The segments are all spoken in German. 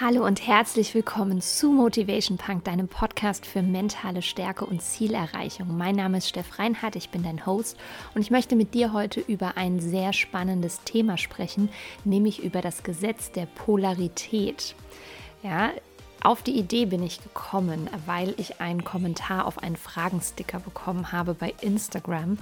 Hallo und herzlich willkommen zu Motivation Punk, deinem Podcast für mentale Stärke und Zielerreichung. Mein Name ist Steff Reinhardt, ich bin dein Host und ich möchte mit dir heute über ein sehr spannendes Thema sprechen, nämlich über das Gesetz der Polarität. Ja, auf die Idee bin ich gekommen, weil ich einen Kommentar auf einen Fragensticker bekommen habe bei Instagram.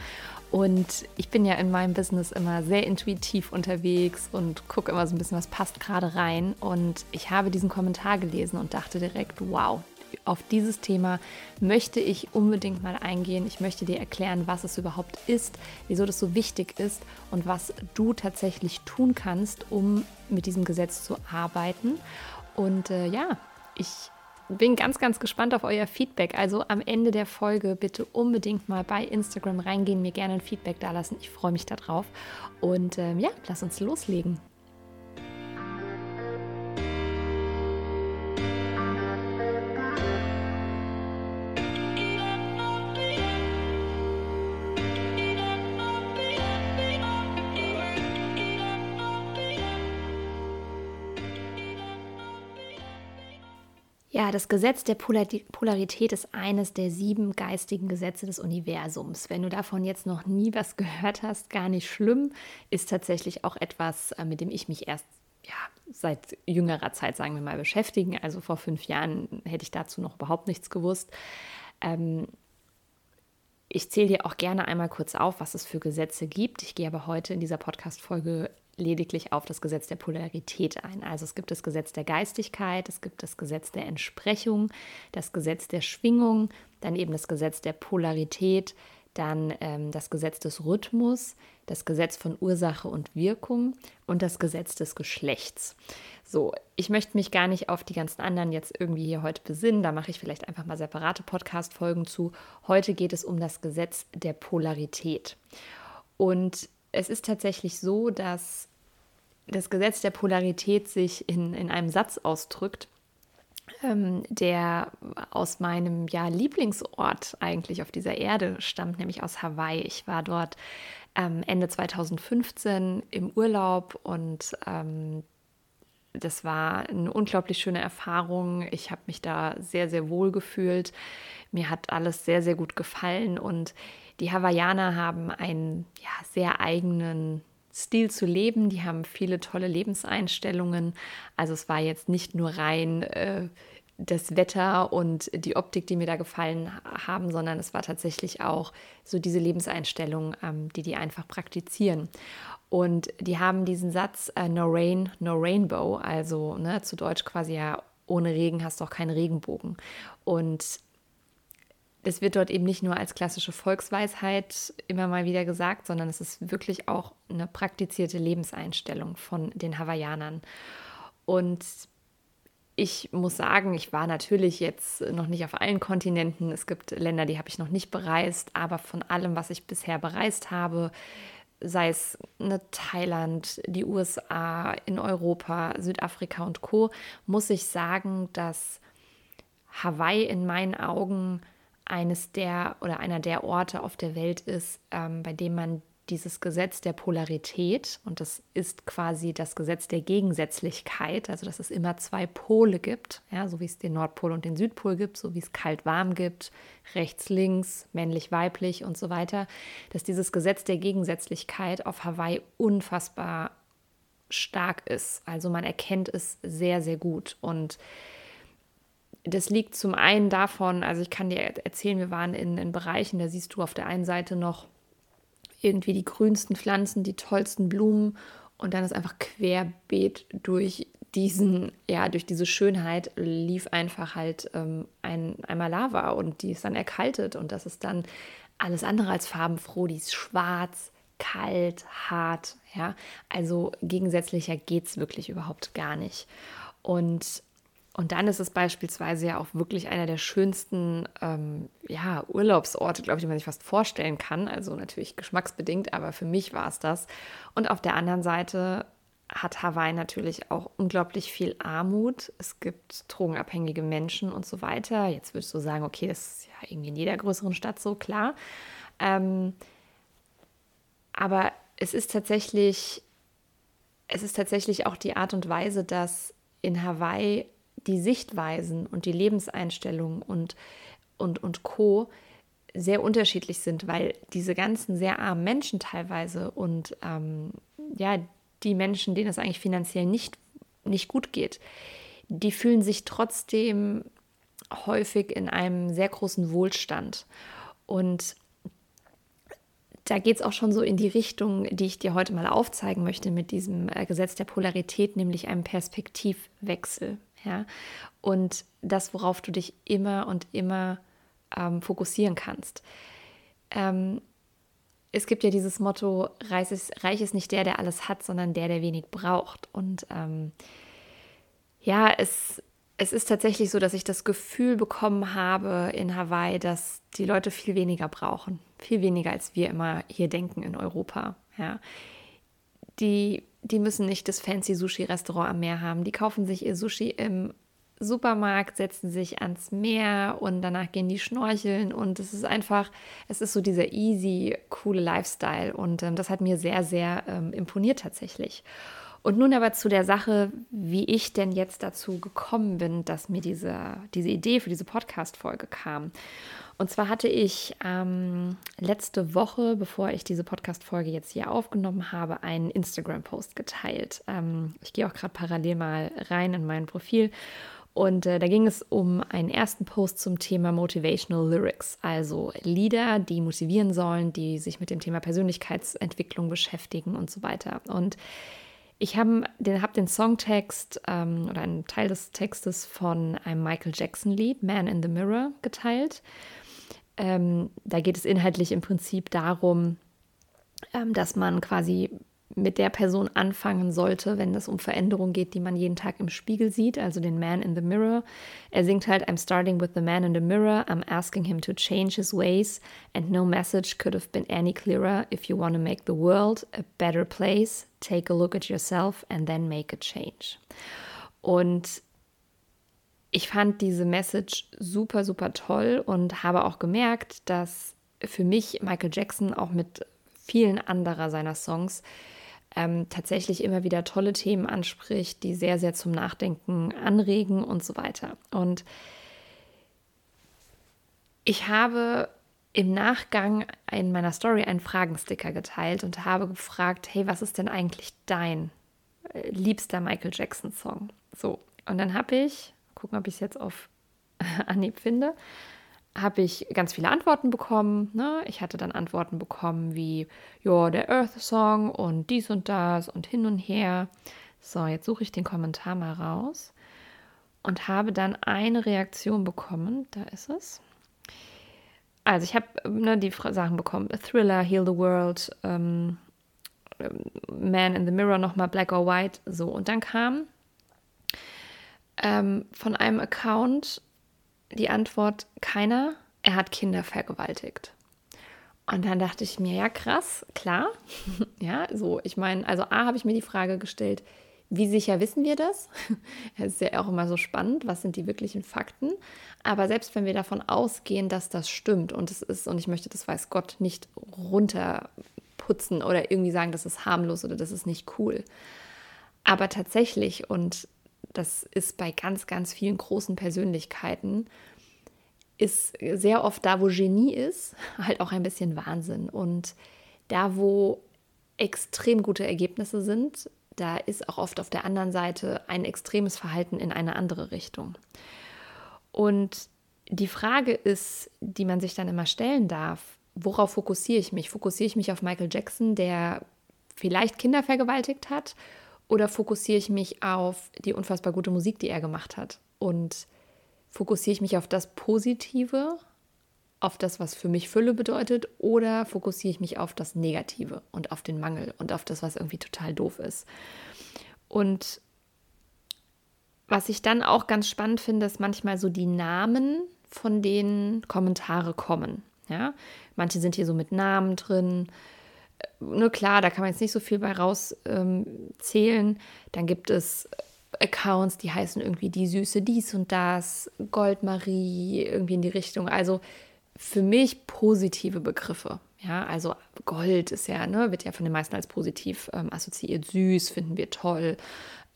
Und ich bin ja in meinem Business immer sehr intuitiv unterwegs und gucke immer so ein bisschen, was passt gerade rein. Und ich habe diesen Kommentar gelesen und dachte direkt, wow, auf dieses Thema möchte ich unbedingt mal eingehen. Ich möchte dir erklären, was es überhaupt ist, wieso das so wichtig ist und was du tatsächlich tun kannst, um mit diesem Gesetz zu arbeiten. Und äh, ja, ich bin ganz, ganz gespannt auf euer Feedback. Also am Ende der Folge bitte unbedingt mal bei Instagram reingehen, mir gerne ein Feedback dalassen. Ich freue mich darauf. Und ähm, ja, lass uns loslegen. Ja, das Gesetz der Polarität ist eines der sieben geistigen Gesetze des Universums. Wenn du davon jetzt noch nie was gehört hast, gar nicht schlimm, ist tatsächlich auch etwas, äh, mit dem ich mich erst ja, seit jüngerer Zeit, sagen wir mal, beschäftigen. Also vor fünf Jahren hätte ich dazu noch überhaupt nichts gewusst. Ähm, ich zähle dir auch gerne einmal kurz auf, was es für Gesetze gibt. Ich gehe aber heute in dieser Podcast-Folge lediglich auf das Gesetz der Polarität ein. Also es gibt das Gesetz der Geistigkeit, es gibt das Gesetz der Entsprechung, das Gesetz der Schwingung, dann eben das Gesetz der Polarität, dann ähm, das Gesetz des Rhythmus, das Gesetz von Ursache und Wirkung und das Gesetz des Geschlechts. So, ich möchte mich gar nicht auf die ganzen anderen jetzt irgendwie hier heute besinnen. Da mache ich vielleicht einfach mal separate Podcast-Folgen zu. Heute geht es um das Gesetz der Polarität. Und es ist tatsächlich so, dass das Gesetz der Polarität sich in, in einem Satz ausdrückt, ähm, der aus meinem ja, Lieblingsort eigentlich auf dieser Erde stammt, nämlich aus Hawaii. Ich war dort ähm, Ende 2015 im Urlaub und ähm, das war eine unglaublich schöne Erfahrung. Ich habe mich da sehr, sehr wohl gefühlt. Mir hat alles sehr, sehr gut gefallen und die Hawaiianer haben einen ja, sehr eigenen Stil zu leben. Die haben viele tolle Lebenseinstellungen. Also es war jetzt nicht nur rein äh, das Wetter und die Optik, die mir da gefallen haben, sondern es war tatsächlich auch so diese Lebenseinstellung, ähm, die die einfach praktizieren. Und die haben diesen Satz äh, No Rain, No Rainbow, also ne, zu Deutsch quasi ja ohne Regen hast du auch keinen Regenbogen. Und es wird dort eben nicht nur als klassische Volksweisheit immer mal wieder gesagt, sondern es ist wirklich auch eine praktizierte Lebenseinstellung von den Hawaiianern. Und ich muss sagen, ich war natürlich jetzt noch nicht auf allen Kontinenten. Es gibt Länder, die habe ich noch nicht bereist, aber von allem, was ich bisher bereist habe, sei es eine Thailand, die USA, in Europa, Südafrika und Co, muss ich sagen, dass Hawaii in meinen Augen eines der oder einer der Orte auf der Welt ist, ähm, bei dem man dieses Gesetz der Polarität, und das ist quasi das Gesetz der Gegensätzlichkeit, also dass es immer zwei Pole gibt, ja, so wie es den Nordpol und den Südpol gibt, so wie es kalt-warm gibt, rechts-links, männlich-weiblich und so weiter, dass dieses Gesetz der Gegensätzlichkeit auf Hawaii unfassbar stark ist. Also man erkennt es sehr, sehr gut. Und das liegt zum einen davon, also ich kann dir erzählen, wir waren in, in Bereichen, da siehst du auf der einen Seite noch irgendwie die grünsten Pflanzen, die tollsten Blumen und dann ist einfach querbeet durch diesen, ja, durch diese Schönheit lief einfach halt ähm, ein, einmal Lava und die ist dann erkaltet und das ist dann alles andere als farbenfroh, die ist schwarz, kalt, hart, ja, also gegensätzlicher geht es wirklich überhaupt gar nicht. Und und dann ist es beispielsweise ja auch wirklich einer der schönsten ähm, ja, Urlaubsorte, glaube ich, die man sich fast vorstellen kann. Also natürlich geschmacksbedingt, aber für mich war es das. Und auf der anderen Seite hat Hawaii natürlich auch unglaublich viel Armut. Es gibt drogenabhängige Menschen und so weiter. Jetzt würdest du sagen, okay, das ist ja irgendwie in jeder größeren Stadt so, klar. Ähm, aber es ist tatsächlich, es ist tatsächlich auch die Art und Weise, dass in Hawaii die Sichtweisen und die Lebenseinstellungen und, und, und Co. sehr unterschiedlich sind, weil diese ganzen sehr armen Menschen teilweise und ähm, ja, die Menschen, denen es eigentlich finanziell nicht, nicht gut geht, die fühlen sich trotzdem häufig in einem sehr großen Wohlstand. Und da geht es auch schon so in die Richtung, die ich dir heute mal aufzeigen möchte mit diesem äh, Gesetz der Polarität, nämlich einem Perspektivwechsel. Ja? Und das, worauf du dich immer und immer ähm, fokussieren kannst. Ähm, es gibt ja dieses Motto, reich ist, reich ist, nicht der, der alles hat, sondern der, der wenig braucht. Und ähm, ja, es, es ist tatsächlich so, dass ich das Gefühl bekommen habe in Hawaii, dass die Leute viel weniger brauchen. Viel weniger, als wir immer hier denken in Europa. Ja. Die, die müssen nicht das fancy Sushi-Restaurant am Meer haben. Die kaufen sich ihr Sushi im Supermarkt, setzen sich ans Meer und danach gehen die schnorcheln. Und es ist einfach, es ist so dieser easy, coole Lifestyle. Und ähm, das hat mir sehr, sehr ähm, imponiert tatsächlich. Und nun aber zu der Sache, wie ich denn jetzt dazu gekommen bin, dass mir diese, diese Idee für diese Podcast-Folge kam. Und zwar hatte ich ähm, letzte Woche, bevor ich diese Podcast-Folge jetzt hier aufgenommen habe, einen Instagram-Post geteilt. Ähm, ich gehe auch gerade parallel mal rein in mein Profil. Und äh, da ging es um einen ersten Post zum Thema Motivational Lyrics, also Lieder, die motivieren sollen, die sich mit dem Thema Persönlichkeitsentwicklung beschäftigen und so weiter. Und ich habe den, hab den Songtext ähm, oder einen Teil des Textes von einem Michael Jackson-Lied, Man in the Mirror, geteilt. Ähm, da geht es inhaltlich im Prinzip darum, ähm, dass man quasi mit der Person anfangen sollte, wenn es um Veränderungen geht, die man jeden Tag im Spiegel sieht, also den Man in the Mirror. Er singt halt, I'm starting with the man in the mirror, I'm asking him to change his ways, and no message could have been any clearer. If you want to make the world a better place, take a look at yourself and then make a change. Und ich fand diese Message super, super toll und habe auch gemerkt, dass für mich Michael Jackson auch mit vielen anderer seiner Songs ähm, tatsächlich immer wieder tolle Themen anspricht, die sehr, sehr zum Nachdenken anregen und so weiter. Und ich habe im Nachgang in meiner Story einen Fragensticker geteilt und habe gefragt, hey, was ist denn eigentlich dein äh, liebster Michael Jackson Song? So, und dann habe ich, gucken, ob ich es jetzt auf Anhieb finde, habe ich ganz viele Antworten bekommen. Ne? Ich hatte dann Antworten bekommen wie, ja, der Earth Song und dies und das und hin und her. So, jetzt suche ich den Kommentar mal raus und habe dann eine Reaktion bekommen. Da ist es. Also ich habe ne, die Sachen bekommen. A Thriller, Heal the World, ähm, Man in the Mirror, nochmal Black or White. So, und dann kam ähm, von einem Account die Antwort keiner, er hat Kinder vergewaltigt. Und dann dachte ich mir, ja krass, klar. ja, so, ich meine, also A habe ich mir die Frage gestellt, wie sicher wissen wir das? Es ist ja auch immer so spannend, was sind die wirklichen Fakten? Aber selbst wenn wir davon ausgehen, dass das stimmt und es ist, und ich möchte das weiß Gott nicht runterputzen oder irgendwie sagen, das ist harmlos oder das ist nicht cool. Aber tatsächlich, und das ist bei ganz, ganz vielen großen Persönlichkeiten, ist sehr oft da, wo Genie ist, halt auch ein bisschen Wahnsinn. Und da, wo extrem gute Ergebnisse sind, da ist auch oft auf der anderen Seite ein extremes Verhalten in eine andere Richtung. Und die Frage ist, die man sich dann immer stellen darf, worauf fokussiere ich mich? Fokussiere ich mich auf Michael Jackson, der vielleicht Kinder vergewaltigt hat? Oder fokussiere ich mich auf die unfassbar gute Musik, die er gemacht hat? Und fokussiere ich mich auf das Positive, auf das, was für mich Fülle bedeutet? Oder fokussiere ich mich auf das Negative und auf den Mangel und auf das, was irgendwie total doof ist? Und was ich dann auch ganz spannend finde, ist manchmal so die Namen, von denen Kommentare kommen. Ja, manche sind hier so mit Namen drin, nur klar, da kann man jetzt nicht so viel bei rauszählen. Ähm, Dann gibt es Accounts, die heißen irgendwie die Süße dies und das, Goldmarie, irgendwie in die Richtung. Also für mich positive Begriffe. Ja, also Gold ist ja, ne, wird ja von den meisten als positiv ähm, assoziiert. Süß finden wir toll.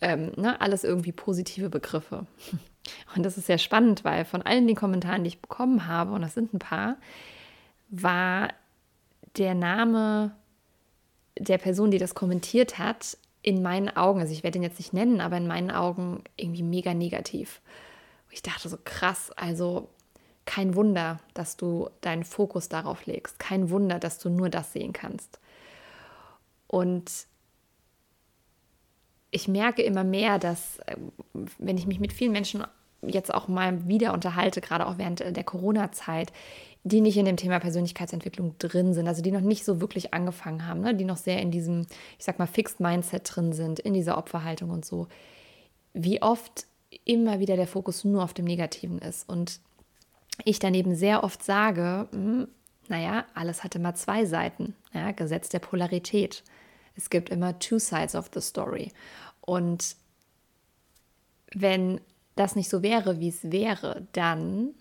Ähm, ne, alles irgendwie positive Begriffe. Und das ist sehr spannend, weil von allen den Kommentaren, die ich bekommen habe, und das sind ein paar, war der Name der Person, die das kommentiert hat, in meinen Augen, also ich werde ihn jetzt nicht nennen, aber in meinen Augen irgendwie mega negativ. Ich dachte so krass, also kein Wunder, dass du deinen Fokus darauf legst. Kein Wunder, dass du nur das sehen kannst. Und ich merke immer mehr, dass äh, wenn ich mich mit vielen Menschen jetzt auch mal wieder unterhalte, gerade auch während der Corona-Zeit, die nicht in dem Thema Persönlichkeitsentwicklung drin sind, also die noch nicht so wirklich angefangen haben, ne? die noch sehr in diesem, ich sag mal, Fixed Mindset drin sind, in dieser Opferhaltung und so, wie oft immer wieder der Fokus nur auf dem Negativen ist. Und ich daneben sehr oft sage, hm, naja, alles hat immer zwei Seiten, ja, Gesetz der Polarität. Es gibt immer two sides of the story. Und wenn das nicht so wäre, wie es wäre, dann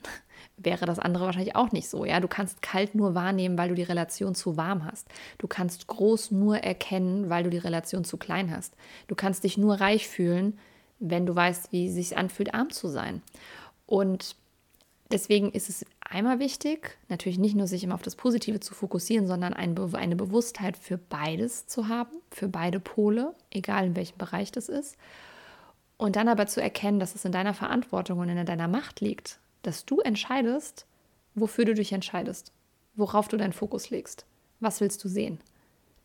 wäre das andere wahrscheinlich auch nicht so. Ja, du kannst kalt nur wahrnehmen, weil du die Relation zu warm hast. Du kannst groß nur erkennen, weil du die Relation zu klein hast. Du kannst dich nur reich fühlen, wenn du weißt, wie es sich anfühlt, arm zu sein. Und deswegen ist es einmal wichtig, natürlich nicht nur sich immer auf das Positive zu fokussieren, sondern eine Bewusstheit für beides zu haben, für beide Pole, egal in welchem Bereich das ist. Und dann aber zu erkennen, dass es in deiner Verantwortung und in deiner Macht liegt, dass du entscheidest, wofür du dich entscheidest, worauf du deinen Fokus legst. Was willst du sehen?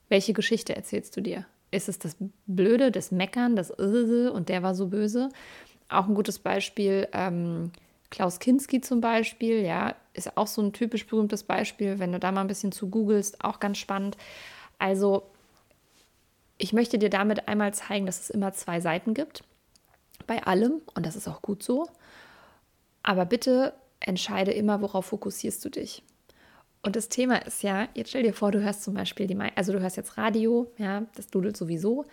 Welche Geschichte erzählst du dir? Ist es das Blöde, das Meckern, das Irre und der war so böse? Auch ein gutes Beispiel, ähm, Klaus Kinski zum Beispiel, ja, ist auch so ein typisch berühmtes Beispiel, wenn du da mal ein bisschen zu googelst, auch ganz spannend. Also, ich möchte dir damit einmal zeigen, dass es immer zwei Seiten gibt. Bei allem, und das ist auch gut so. Aber bitte entscheide immer, worauf fokussierst du dich. Und das Thema ist ja, jetzt stell dir vor, du hörst zum Beispiel die, also du hörst jetzt Radio, ja, das dudelt sowieso.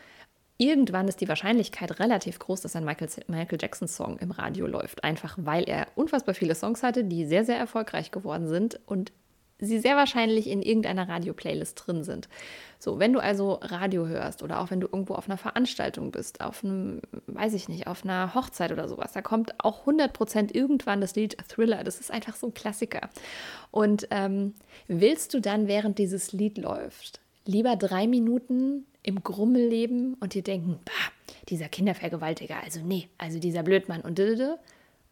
Irgendwann ist die Wahrscheinlichkeit relativ groß, dass ein Michael, Michael Jackson-Song im Radio läuft. Einfach weil er unfassbar viele Songs hatte, die sehr, sehr erfolgreich geworden sind und sie sehr wahrscheinlich in irgendeiner Radio-Playlist drin sind. So, wenn du also Radio hörst oder auch wenn du irgendwo auf einer Veranstaltung bist, auf einem, weiß ich nicht, auf einer Hochzeit oder sowas, da kommt auch 100% irgendwann das Lied Thriller. Das ist einfach so ein Klassiker. Und ähm, willst du dann, während dieses Lied läuft, lieber drei Minuten im Grummel leben und dir denken, bah, dieser Kindervergewaltiger, also nee, also dieser Blödmann und dödödö,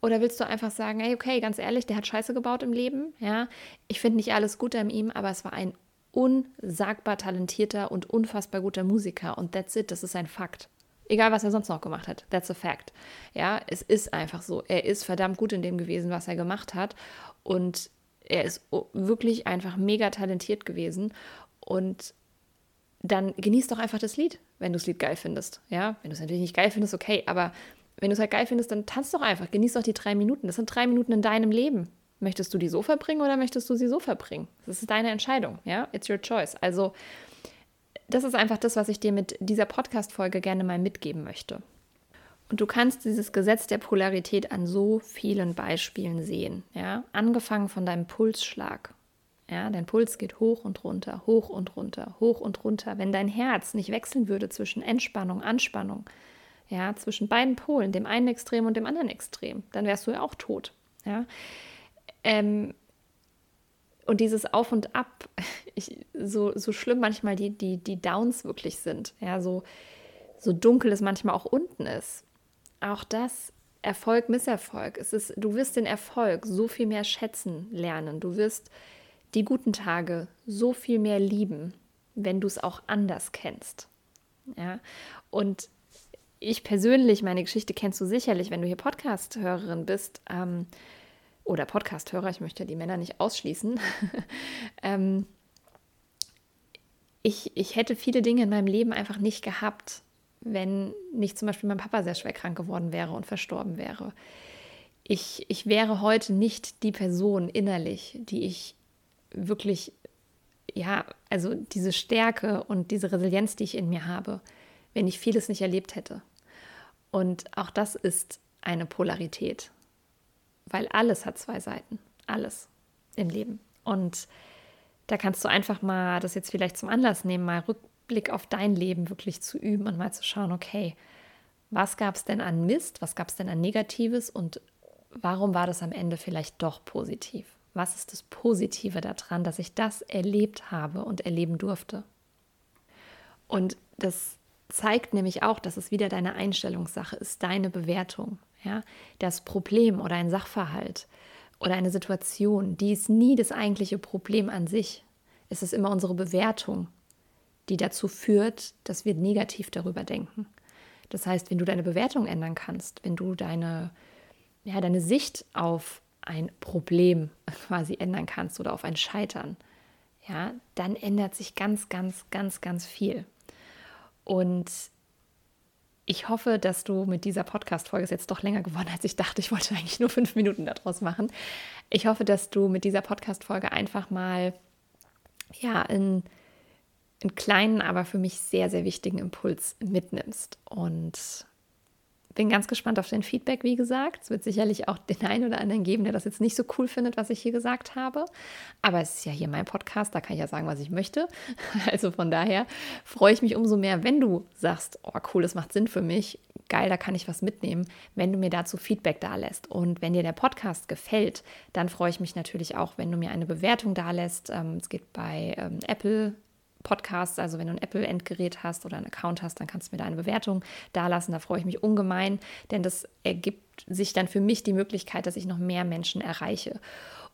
oder willst du einfach sagen, hey, okay, ganz ehrlich, der hat Scheiße gebaut im Leben, ja? Ich finde nicht alles gut an ihm, aber es war ein unsagbar talentierter und unfassbar guter Musiker und that's it, das ist ein Fakt. Egal, was er sonst noch gemacht hat, that's a fact. Ja, es ist einfach so. Er ist verdammt gut in dem gewesen, was er gemacht hat und er ist wirklich einfach mega talentiert gewesen und dann genieß doch einfach das Lied, wenn du das Lied geil findest. Ja, wenn du es natürlich nicht geil findest, okay, aber wenn du es halt geil findest, dann tanz doch einfach, genieß doch die drei Minuten. Das sind drei Minuten in deinem Leben. Möchtest du die so verbringen oder möchtest du sie so verbringen? Das ist deine Entscheidung, ja? It's your choice. Also, das ist einfach das, was ich dir mit dieser Podcast-Folge gerne mal mitgeben möchte. Und du kannst dieses Gesetz der Polarität an so vielen Beispielen sehen, ja? Angefangen von deinem Pulsschlag. Ja, dein Puls geht hoch und runter, hoch und runter, hoch und runter. Wenn dein Herz nicht wechseln würde zwischen Entspannung, Anspannung, ja, zwischen beiden Polen, dem einen Extrem und dem anderen Extrem, dann wärst du ja auch tot. Ja. Ähm, und dieses Auf und Ab, ich, so, so schlimm manchmal die, die, die Downs wirklich sind, ja, so, so dunkel es manchmal auch unten ist, auch das Erfolg, Misserfolg, es ist, du wirst den Erfolg so viel mehr schätzen lernen, du wirst die guten Tage so viel mehr lieben, wenn du es auch anders kennst. Ja, und ich persönlich, meine Geschichte kennst du sicherlich, wenn du hier Podcast-Hörerin bist ähm, oder Podcast-Hörer, ich möchte die Männer nicht ausschließen. ähm, ich, ich hätte viele Dinge in meinem Leben einfach nicht gehabt, wenn nicht zum Beispiel mein Papa sehr schwer krank geworden wäre und verstorben wäre. Ich, ich wäre heute nicht die Person innerlich, die ich wirklich, ja, also diese Stärke und diese Resilienz, die ich in mir habe, wenn ich vieles nicht erlebt hätte. Und auch das ist eine Polarität, weil alles hat zwei Seiten, alles im Leben. Und Da kannst du einfach mal das jetzt vielleicht zum Anlass nehmen, mal Rückblick auf dein Leben wirklich zu üben und mal zu schauen, okay, was gab es denn an Mist, was gab es denn an Negatives und warum war das am Ende vielleicht doch positiv? Was ist das Positive daran, dass ich das erlebt habe und erleben durfte? Und das zeigt nämlich auch, dass es wieder deine Einstellungssache ist, deine Bewertung. Ja? Das Problem oder ein Sachverhalt oder eine Situation, die ist nie das eigentliche Problem an sich. Es ist immer unsere Bewertung, die dazu führt, dass wir negativ darüber denken. Das heißt, wenn du deine Bewertung ändern kannst, wenn du deine, ja, deine Sicht auf ein Problem quasi ändern kannst oder auf ein Scheitern, ja, dann ändert sich ganz, ganz, ganz, ganz viel. Und ich hoffe, dass du mit dieser Podcast-Folge ist jetzt doch länger geworden, als ich dachte. Ich wollte eigentlich nur fünf Minuten daraus machen. Ich hoffe, dass du mit dieser Podcast-Folge einfach mal ja, in einen kleinen, aber für mich sehr, sehr wichtigen Impuls mitnimmst. Und bin ganz gespannt auf dein Feedback, wie gesagt. Es wird sicherlich auch den einen oder anderen geben, der das jetzt nicht so cool findet, was ich hier gesagt habe. Aber es ist ja hier mein Podcast, da kann ich ja sagen, was ich möchte. Also von daher freue ich mich umso mehr, wenn du sagst, oh cool, das macht Sinn für mich. Geil, da kann ich was mitnehmen, wenn du mir dazu Feedback da lässt. Und wenn dir der Podcast gefällt, dann freue ich mich natürlich auch, wenn du mir eine Bewertung da lässt. Ähm, es geht bei ähm, Apple Podcasts, also wenn du ein Apple-Endgerät hast oder einen Account hast, dann kannst du mir da eine Bewertung dalassen. Da freue ich mich ungemein, denn das ergibt sich dann für mich die Möglichkeit, dass ich noch mehr Menschen erreiche.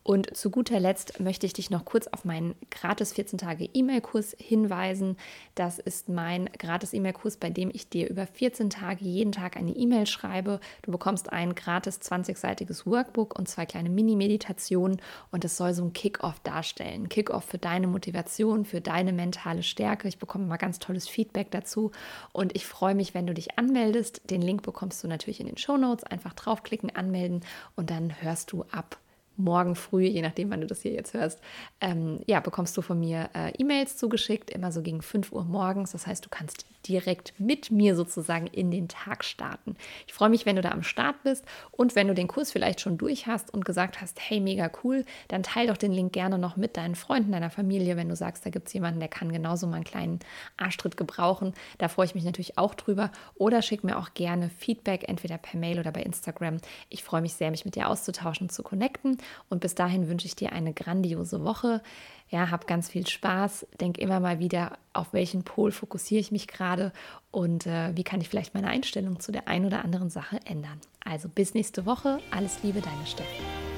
Und zu guter Letzt möchte ich dich noch kurz auf meinen gratis 14 Tage E-Mail-Kurs hinweisen. Das ist mein gratis E-Mail-Kurs, bei dem ich dir über 14 Tage jeden Tag eine E-Mail schreibe. Du bekommst ein gratis 20-seitiges Workbook und zwei kleine Mini-Meditationen und es soll so ein Kick-Off darstellen. Kick-Off für deine Motivation, für deine mentale Stärke. Ich bekomme mal ganz tolles Feedback dazu und ich freue mich, wenn du dich anmeldest. Den Link bekommst du natürlich in den Show Notes. Einfach draufklicken, anmelden und dann hörst du ab morgen früh, je nachdem, wann du das hier jetzt hörst, ähm, ja, bekommst du von mir äh, E-Mails zugeschickt, immer so gegen 5 Uhr morgens. Das heißt, du kannst direkt mit mir sozusagen in den Tag starten. Ich freue mich, wenn du da am Start bist und wenn du den Kurs vielleicht schon durch hast und gesagt hast, hey, mega cool, dann teile doch den Link gerne noch mit deinen Freunden, deiner Familie, wenn du sagst, da gibt es jemanden, der kann genauso mal einen kleinen Arschtritt gebrauchen. Da freue ich mich natürlich auch drüber. Oder schick mir auch gerne Feedback, entweder per Mail oder bei Instagram. Ich freue mich sehr, mich mit dir auszutauschen zu connecten. Und bis dahin wünsche ich dir eine grandiose Woche. Ja, hab ganz viel Spaß. Denk immer mal wieder, auf welchen Pol fokussiere ich mich gerade und äh, wie kann ich vielleicht meine Einstellung zu der einen oder anderen Sache ändern. Also bis nächste Woche. Alles Liebe, deine Steffi.